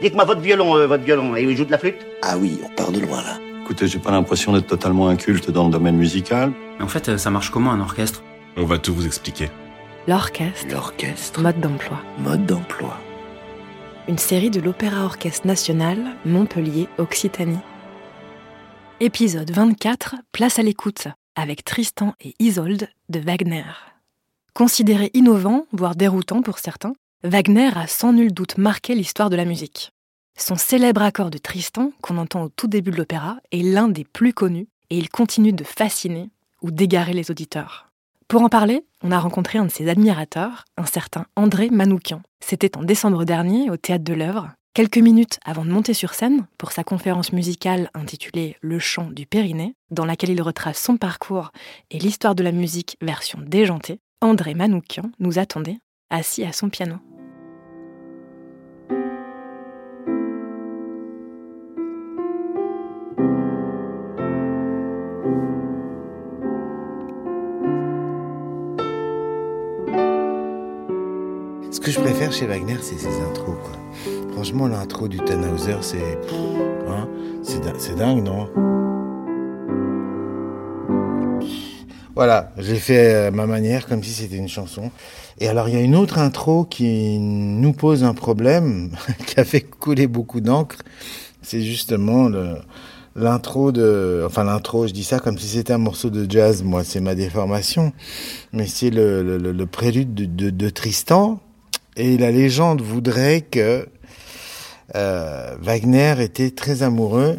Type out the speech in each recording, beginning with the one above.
Dites-moi votre violon, euh, votre violon, et il joue de la flûte Ah oui, on part de loin là. Écoutez, j'ai pas l'impression d'être totalement inculte dans le domaine musical. Mais en fait, euh, ça marche comment un orchestre? On va tout vous expliquer. L'orchestre, L'orchestre, mode d'emploi. mode d'emploi. Une série de l'Opéra Orchestre National, Montpellier, Occitanie. Épisode 24, Place à l'écoute, avec Tristan et Isolde de Wagner. Considéré innovant, voire déroutant pour certains, Wagner a sans nul doute marqué l'histoire de la musique. Son célèbre accord de Tristan, qu'on entend au tout début de l'opéra, est l'un des plus connus et il continue de fasciner ou d'égarer les auditeurs. Pour en parler, on a rencontré un de ses admirateurs, un certain André Manoukian. C'était en décembre dernier au Théâtre de l'œuvre, quelques minutes avant de monter sur scène pour sa conférence musicale intitulée Le chant du Périnée, dans laquelle il retrace son parcours et l'histoire de la musique version déjantée. André Manoukian nous attendait, assis à son piano. Que je préfère chez Wagner, c'est ses intros. Franchement, l'intro du Tannhauser, c'est. Hein, c'est din- c'est dingue, non? Voilà, j'ai fait à ma manière, comme si c'était une chanson. Et alors, il y a une autre intro qui nous pose un problème, qui a fait couler beaucoup d'encre. C'est justement l'intro de. Enfin, l'intro, je dis ça comme si c'était un morceau de jazz. Moi, c'est ma déformation. Mais c'est le, prélude de, de- de Tristan. Et la légende voudrait que euh, Wagner était très amoureux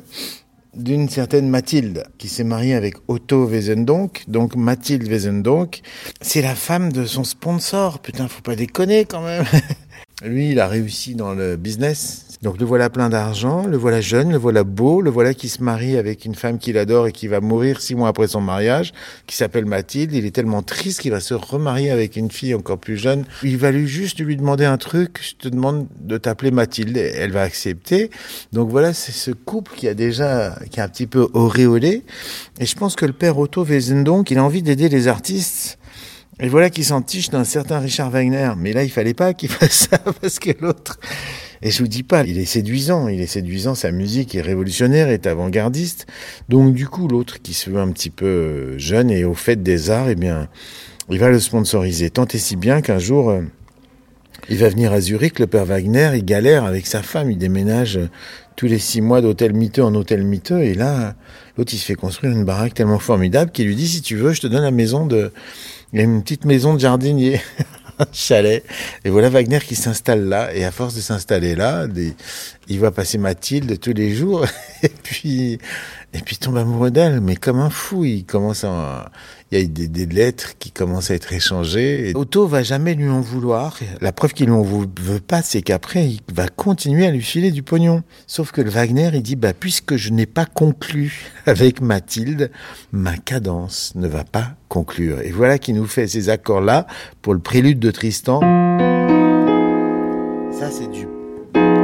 d'une certaine Mathilde, qui s'est mariée avec Otto Wesendonck. Donc Mathilde Wesendonck, c'est la femme de son sponsor. Putain, faut pas déconner quand même. Lui, il a réussi dans le business. Donc le voilà plein d'argent, le voilà jeune, le voilà beau, le voilà qui se marie avec une femme qu'il adore et qui va mourir six mois après son mariage, qui s'appelle Mathilde. Il est tellement triste qu'il va se remarier avec une fille encore plus jeune. Il va lui juste lui demander un truc, je te demande de t'appeler Mathilde. Elle va accepter. Donc voilà, c'est ce couple qui a déjà, qui est un petit peu auréolé. Et je pense que le père Otto Wesendonck, il a envie d'aider les artistes. Et voilà qu'il s'en tiche d'un certain Richard Wagner. Mais là, il fallait pas qu'il fasse ça parce que l'autre. Et je vous dis pas, il est séduisant, il est séduisant, sa musique est révolutionnaire, est avant-gardiste. Donc du coup, l'autre qui se veut un petit peu euh, jeune et au fait des arts, eh bien, il va le sponsoriser. Tant et si bien qu'un jour, euh, il va venir à Zurich, le père Wagner, il galère avec sa femme, il déménage euh, tous les six mois d'hôtel miteux en hôtel miteux, et là, l'autre, il se fait construire une baraque tellement formidable qu'il lui dit, si tu veux, je te donne la maison de, il y a une petite maison de jardinier, un chalet. Et voilà Wagner qui s'installe là. Et à force de s'installer là, il va passer Mathilde tous les jours. Et puis, et puis il tombe amoureux d'elle. Mais comme un fou, il commence à, il y a des, lettres qui commencent à être échangées. Otto va jamais lui en vouloir. La preuve qu'il vou- veut pas, c'est qu'après, il va continuer à lui filer du pognon. Sauf que le Wagner, il dit, bah, puisque je n'ai pas conclu avec Mathilde, ma cadence ne va pas conclure. Et voilà qui nous fait ces accords-là pour le prélude de Tristan. Ça, c'est du,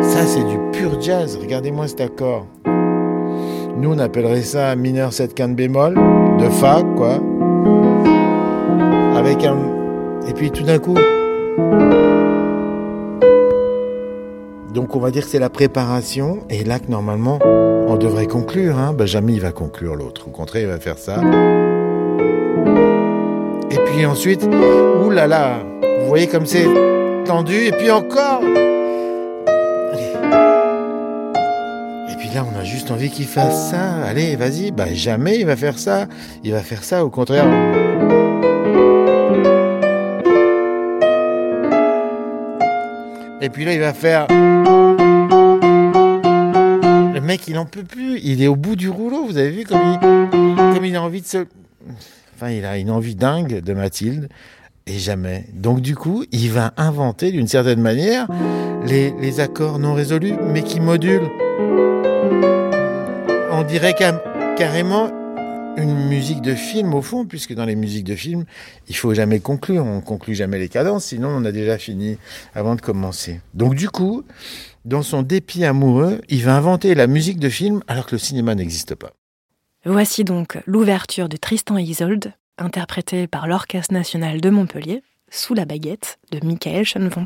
ça, c'est du pur jazz. Regardez-moi cet accord. Nous, on appellerait ça mineur 7 quinte bémol, de Fa, quoi. Avec un, et puis tout d'un coup. Donc, on va dire que c'est la préparation, et là que normalement, on devrait conclure, hein. Ben, jamais il va conclure l'autre. Au contraire, il va faire ça. Et puis ensuite, là, vous voyez comme c'est tendu, et puis encore. Puis là, on a juste envie qu'il fasse ça. Allez, vas-y. Bah jamais il va faire ça. Il va faire ça, au contraire. Et puis là, il va faire. Le mec, il en peut plus. Il est au bout du rouleau. Vous avez vu comme il, comme il a envie de se. Enfin, il a une envie dingue de Mathilde. Et jamais. Donc du coup, il va inventer d'une certaine manière les accords non résolus, mais qui modulent. On dirait carrément une musique de film au fond, puisque dans les musiques de film, il faut jamais conclure. On conclut jamais les cadences, sinon on a déjà fini avant de commencer. Donc du coup, dans son dépit amoureux, il va inventer la musique de film alors que le cinéma n'existe pas. Voici donc l'ouverture de Tristan et Isolde, interprétée par l'Orchestre national de Montpellier, sous la baguette de Michael Schoenwont.